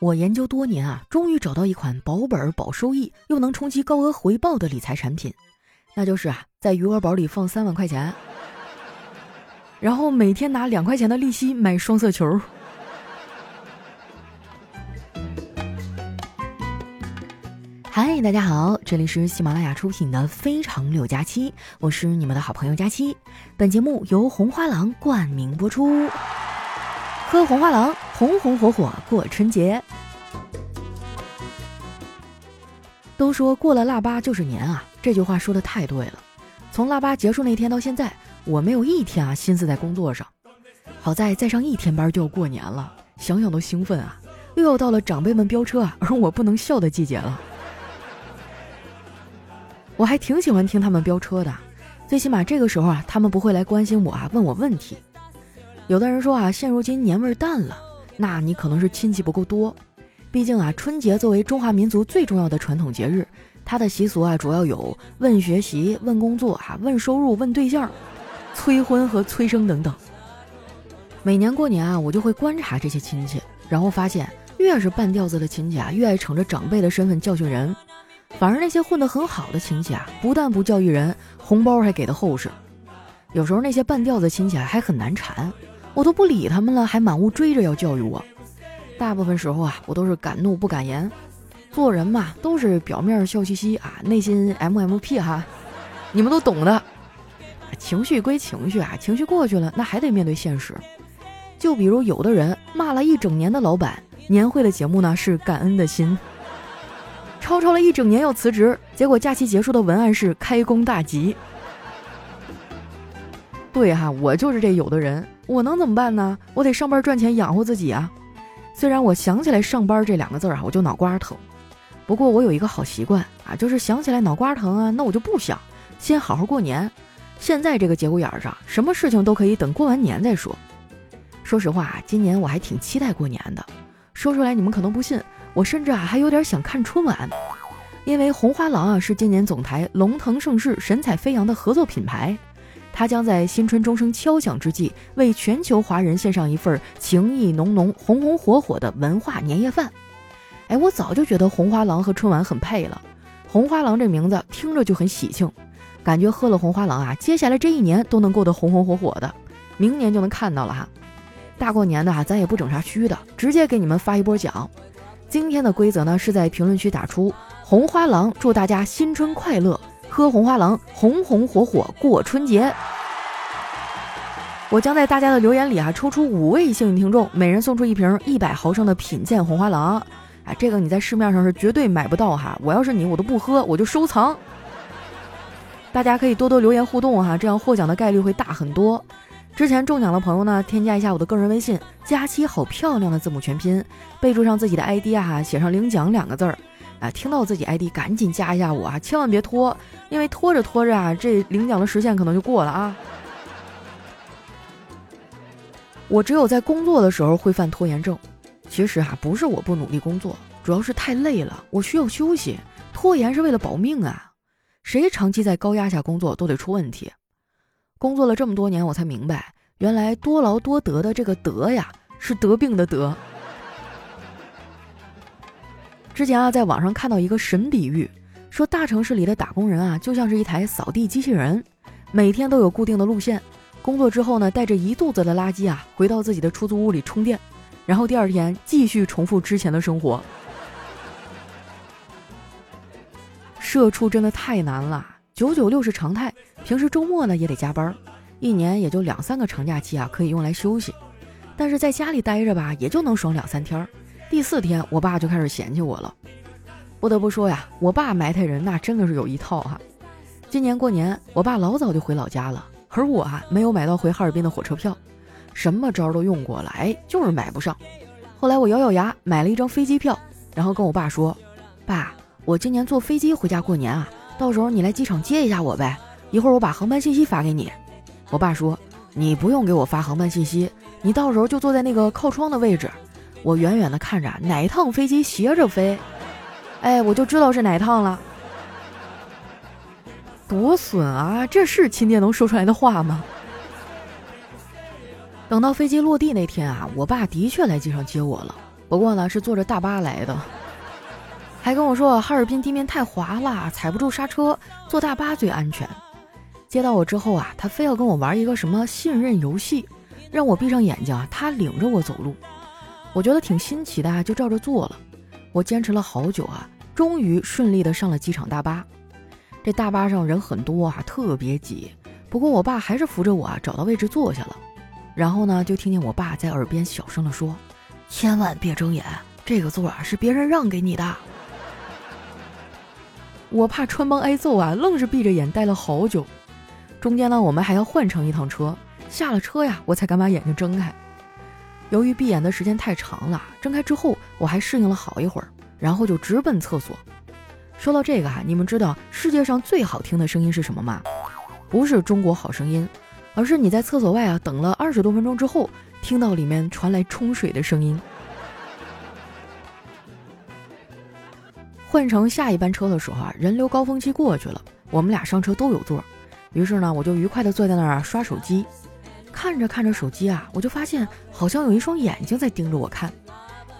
我研究多年啊，终于找到一款保本保收益又能冲击高额回报的理财产品，那就是啊，在余额宝里放三万块钱，然后每天拿两块钱的利息买双色球。嗨，大家好，这里是喜马拉雅出品的《非常六加七》，我是你们的好朋友佳期。本节目由红花郎冠名播出。喝红花郎，红红火火过春节。都说过了腊八就是年啊，这句话说的太对了。从腊八结束那天到现在，我没有一天啊心思在工作上。好在再上一天班就要过年了，想想都兴奋啊！又要到了长辈们飙车啊，而我不能笑的季节了。我还挺喜欢听他们飙车的，最起码这个时候啊，他们不会来关心我啊，问我问题。有的人说啊，现如今年味淡了，那你可能是亲戚不够多。毕竟啊，春节作为中华民族最重要的传统节日，它的习俗啊，主要有问学习、问工作、哈问收入、问对象、催婚和催生等等。每年过年啊，我就会观察这些亲戚，然后发现，越是半吊子的亲戚啊，越爱逞着长辈的身份教训人；反而那些混得很好的亲戚啊，不但不教育人，红包还给的厚实。有时候那些半吊子亲戚还很难缠。我都不理他们了，还满屋追着要教育我。大部分时候啊，我都是敢怒不敢言。做人嘛，都是表面笑嘻嘻啊，内心 M M P 哈，你们都懂的。情绪归情绪啊，情绪过去了，那还得面对现实。就比如有的人骂了一整年的老板，年会的节目呢是感恩的心，吵吵了一整年要辞职，结果假期结束的文案是开工大吉。对哈，我就是这有的人。我能怎么办呢？我得上班赚钱养活自己啊！虽然我想起来上班这两个字儿啊，我就脑瓜疼。不过我有一个好习惯啊，就是想起来脑瓜疼啊，那我就不想，先好好过年。现在这个节骨眼上，什么事情都可以等过完年再说。说实话，今年我还挺期待过年的。说出来你们可能不信，我甚至啊还有点想看春晚，因为红花郎啊是今年总台龙腾盛世、神采飞扬的合作品牌。他将在新春钟声敲响之际，为全球华人献上一份情意浓浓、红红火火的文化年夜饭。哎，我早就觉得红花郎和春晚很配了。红花郎这名字听着就很喜庆，感觉喝了红花郎啊，接下来这一年都能过得红红火火的，明年就能看到了哈。大过年的哈，咱也不整啥虚的，直接给你们发一波奖。今天的规则呢，是在评论区打出“红花郎”，祝大家新春快乐。喝红花郎，红红火火过春节。我将在大家的留言里啊抽出五位幸运听众，每人送出一瓶一百毫升的品鉴红花郎。啊，这个你在市面上是绝对买不到哈！我要是你，我都不喝，我就收藏。大家可以多多留言互动哈，这样获奖的概率会大很多。之前中奖的朋友呢，添加一下我的个人微信“佳期好漂亮”的字母全拼，备注上自己的 ID 啊，写上领奖两个字儿。啊，听到自己 ID 赶紧加一下我啊，千万别拖，因为拖着拖着啊，这领奖的时限可能就过了啊。我只有在工作的时候会犯拖延症，其实哈不是我不努力工作，主要是太累了，我需要休息。拖延是为了保命啊，谁长期在高压下工作都得出问题。工作了这么多年，我才明白，原来多劳多得的这个得呀，是得病的得。之前啊，在网上看到一个神比喻，说大城市里的打工人啊，就像是一台扫地机器人，每天都有固定的路线，工作之后呢，带着一肚子的垃圾啊，回到自己的出租屋里充电，然后第二天继续重复之前的生活。社畜真的太难了，九九六是常态，平时周末呢也得加班，一年也就两三个长假期啊可以用来休息，但是在家里待着吧，也就能爽两三天儿。第四天，我爸就开始嫌弃我了。不得不说呀，我爸埋汰人那真的是有一套哈。今年过年，我爸老早就回老家了，而我啊没有买到回哈尔滨的火车票，什么招都用过了，哎，就是买不上。后来我咬咬牙买了一张飞机票，然后跟我爸说：“爸，我今年坐飞机回家过年啊，到时候你来机场接一下我呗，一会儿我把航班信息发给你。”我爸说：“你不用给我发航班信息，你到时候就坐在那个靠窗的位置。”我远远的看着哪一趟飞机斜着飞，哎，我就知道是哪趟了。多损啊！这是亲爹能说出来的话吗？等到飞机落地那天啊，我爸的确来机场接我了。不过呢是坐着大巴来的，还跟我说哈尔滨地面太滑了，踩不住刹车，坐大巴最安全。接到我之后啊，他非要跟我玩一个什么信任游戏，让我闭上眼睛，他领着我走路。我觉得挺新奇的啊，就照着做了。我坚持了好久啊，终于顺利的上了机场大巴。这大巴上人很多啊，特别挤。不过我爸还是扶着我啊，找到位置坐下了。然后呢，就听见我爸在耳边小声的说：“千万别睁眼，这个座啊是别人让给你的。”我怕穿帮挨揍啊，愣是闭着眼待了好久。中间呢，我们还要换乘一趟车。下了车呀，我才敢把眼睛睁开。由于闭眼的时间太长了，睁开之后我还适应了好一会儿，然后就直奔厕所。说到这个哈，你们知道世界上最好听的声音是什么吗？不是中国好声音，而是你在厕所外啊等了二十多分钟之后，听到里面传来冲水的声音。换乘下一班车的时候啊，人流高峰期过去了，我们俩上车都有座，于是呢，我就愉快地坐在那儿刷手机。看着看着手机啊，我就发现好像有一双眼睛在盯着我看。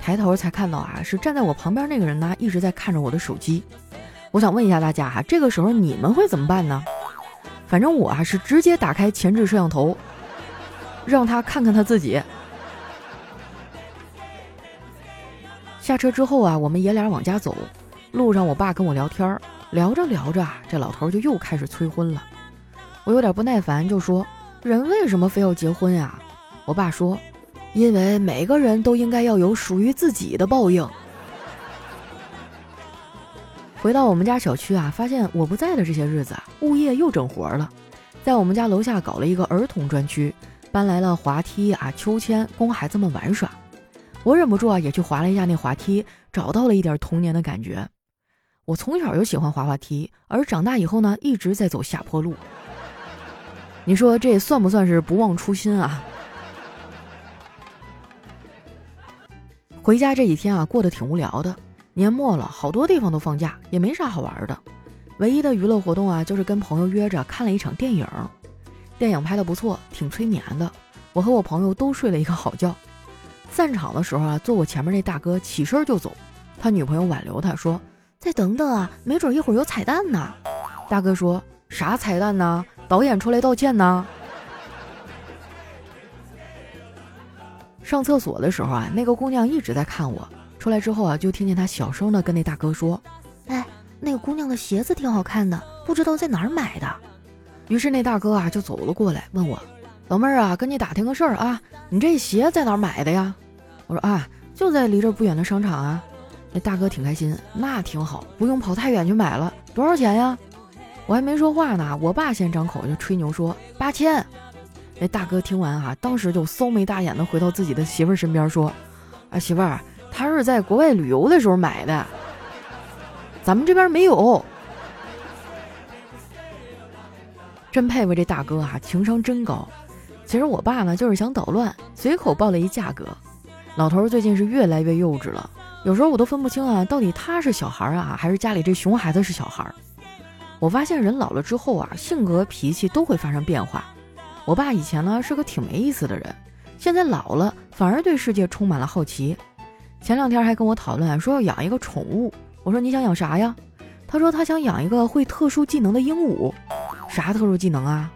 抬头才看到啊，是站在我旁边那个人呢，一直在看着我的手机。我想问一下大家哈，这个时候你们会怎么办呢？反正我啊是直接打开前置摄像头，让他看看他自己。下车之后啊，我们爷俩往家走，路上我爸跟我聊天，聊着聊着，这老头就又开始催婚了。我有点不耐烦，就说。人为什么非要结婚呀？我爸说，因为每个人都应该要有属于自己的报应。回到我们家小区啊，发现我不在的这些日子啊，物业又整活了，在我们家楼下搞了一个儿童专区，搬来了滑梯啊、秋千，供孩子们玩耍。我忍不住啊，也去滑了一下那滑梯，找到了一点童年的感觉。我从小就喜欢滑滑梯，而长大以后呢，一直在走下坡路。你说这算不算是不忘初心啊？回家这几天啊，过得挺无聊的。年末了，好多地方都放假，也没啥好玩的。唯一的娱乐活动啊，就是跟朋友约着看了一场电影。电影拍的不错，挺催眠的。我和我朋友都睡了一个好觉。散场的时候啊，坐我前面那大哥起身就走，他女朋友挽留他说：“再等等啊，没准一会儿有彩蛋呢。”大哥说啥彩蛋呢？导演出来道歉呢。上厕所的时候啊，那个姑娘一直在看我。出来之后啊，就听见她小声的跟那大哥说：“哎，那个姑娘的鞋子挺好看的，不知道在哪儿买的。”于是那大哥啊就走了过来，问我：“老妹儿啊，跟你打听个事儿啊，你这鞋在哪儿买的呀？”我说：“啊，就在离这不远的商场啊。”那大哥挺开心，那挺好，不用跑太远去买了。多少钱呀？我还没说话呢，我爸先张口就吹牛说八千。那大哥听完啊，当时就骚眉大眼的回到自己的媳妇儿身边说：“啊，媳妇儿，他是在国外旅游的时候买的，咱们这边没有。”真佩服这大哥啊，情商真高。其实我爸呢，就是想捣乱，随口报了一价格。老头最近是越来越幼稚了，有时候我都分不清啊，到底他是小孩啊，还是家里这熊孩子是小孩。我发现人老了之后啊，性格脾气都会发生变化。我爸以前呢是个挺没意思的人，现在老了反而对世界充满了好奇。前两天还跟我讨论说要养一个宠物，我说你想养啥呀？他说他想养一个会特殊技能的鹦鹉。啥特殊技能啊？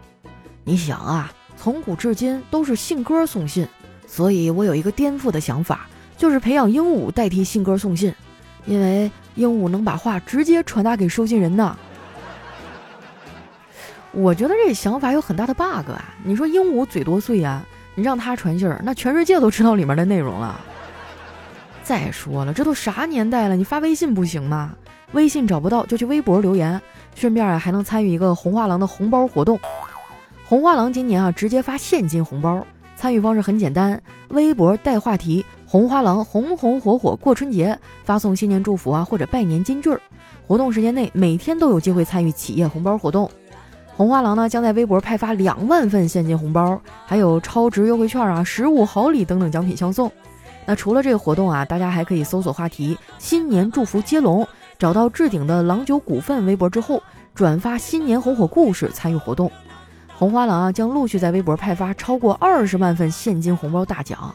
你想啊，从古至今都是信鸽送信，所以我有一个颠覆的想法，就是培养鹦鹉代替信鸽送信，因为鹦鹉能把话直接传达给收信人呢。我觉得这想法有很大的 bug 啊！你说鹦鹉嘴多碎呀？你让它传信儿，那全世界都知道里面的内容了。再说了，这都啥年代了，你发微信不行吗？微信找不到就去微博留言，顺便啊还能参与一个红花郎的红包活动。红花郎今年啊直接发现金红包，参与方式很简单，微博带话题“红花郎红红火火过春节”，发送新年祝福啊或者拜年金句儿。活动时间内每天都有机会参与企业红包活动。红花郎呢将在微博派发两万份现金红包，还有超值优惠券啊、实物好礼等等奖品相送。那除了这个活动啊，大家还可以搜索话题“新年祝福接龙”，找到置顶的郎酒股份微博之后，转发新年红火故事参与活动。红花郎啊将陆续在微博派发超过二十万份现金红包大奖。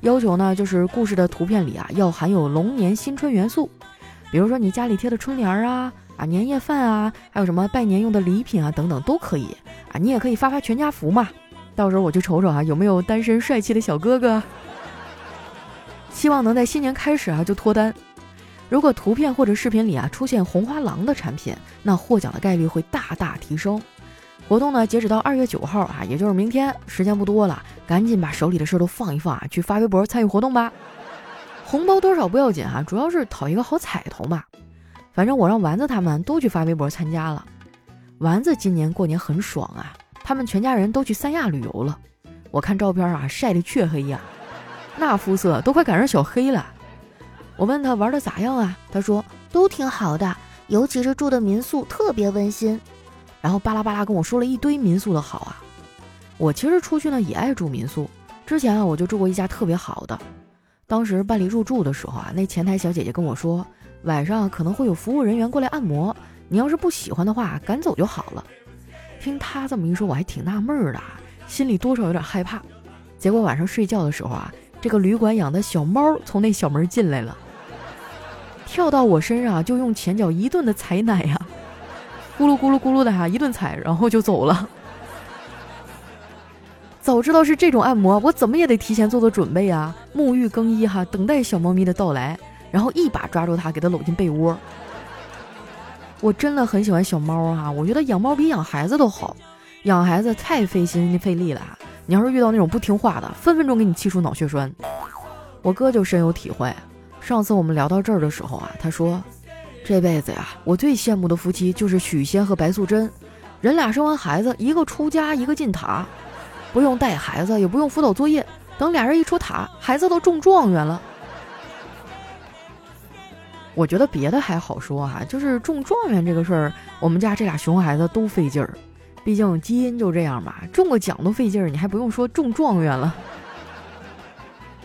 要求呢就是故事的图片里啊要含有龙年新春元素，比如说你家里贴的春联啊、啊年夜饭啊，还有什么拜年用的礼品啊等等都可以啊。你也可以发发全家福嘛，到时候我就瞅瞅啊有没有单身帅气的小哥哥。希望能在新年开始啊就脱单。如果图片或者视频里啊出现红花郎的产品，那获奖的概率会大大提升。活动呢截止到二月九号啊，也就是明天，时间不多了，赶紧把手里的事儿都放一放啊，去发微博参与活动吧。红包多少不要紧啊，主要是讨一个好彩头嘛。反正我让丸子他们都去发微博参加了。丸子今年过年很爽啊，他们全家人都去三亚旅游了。我看照片啊，晒得黢黑呀，那肤色都快赶上小黑了。我问他玩的咋样啊？他说都挺好的，尤其是住的民宿特别温馨。然后巴拉巴拉跟我说了一堆民宿的好啊。我其实出去呢也爱住民宿，之前啊我就住过一家特别好的。当时办理入住的时候啊，那前台小姐姐跟我说，晚上可能会有服务人员过来按摩，你要是不喜欢的话，赶走就好了。听他这么一说，我还挺纳闷的，心里多少有点害怕。结果晚上睡觉的时候啊，这个旅馆养的小猫从那小门进来了。跳到我身上就用前脚一顿的踩奶呀，咕噜咕噜咕噜的哈一顿踩，然后就走了。早知道是这种按摩，我怎么也得提前做做准备啊，沐浴更衣哈，等待小猫咪的到来，然后一把抓住它，给它搂进被窝。我真的很喜欢小猫啊，我觉得养猫比养孩子都好，养孩子太费心费力了，你要是遇到那种不听话的，分分钟给你气出脑血栓。我哥就深有体会。上次我们聊到这儿的时候啊，他说：“这辈子呀，我最羡慕的夫妻就是许仙和白素贞，人俩生完孩子，一个出家，一个进塔，不用带孩子，也不用辅导作业，等俩人一出塔，孩子都中状元了。”我觉得别的还好说哈，就是中状元这个事儿，我们家这俩熊孩子都费劲儿，毕竟基因就这样嘛，中个奖都费劲儿，你还不用说中状元了。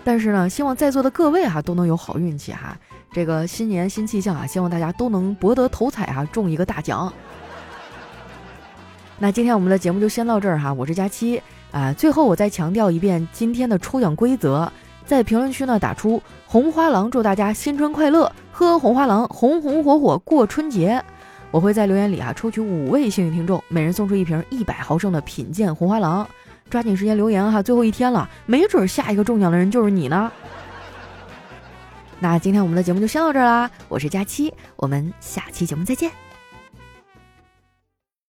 但是呢，希望在座的各位哈都能有好运气哈。这个新年新气象啊，希望大家都能博得头彩啊，中一个大奖。那今天我们的节目就先到这儿哈，我是佳期啊。最后我再强调一遍今天的抽奖规则，在评论区呢打出“红花郎”，祝大家新春快乐，喝红花郎，红红火火过春节。我会在留言里啊抽取五位幸运听众，每人送出一瓶一百毫升的品鉴红花郎。抓紧时间留言哈，最后一天了，没准下一个中奖的人就是你呢。那今天我们的节目就先到这儿啦，我是佳期，我们下期节目再见。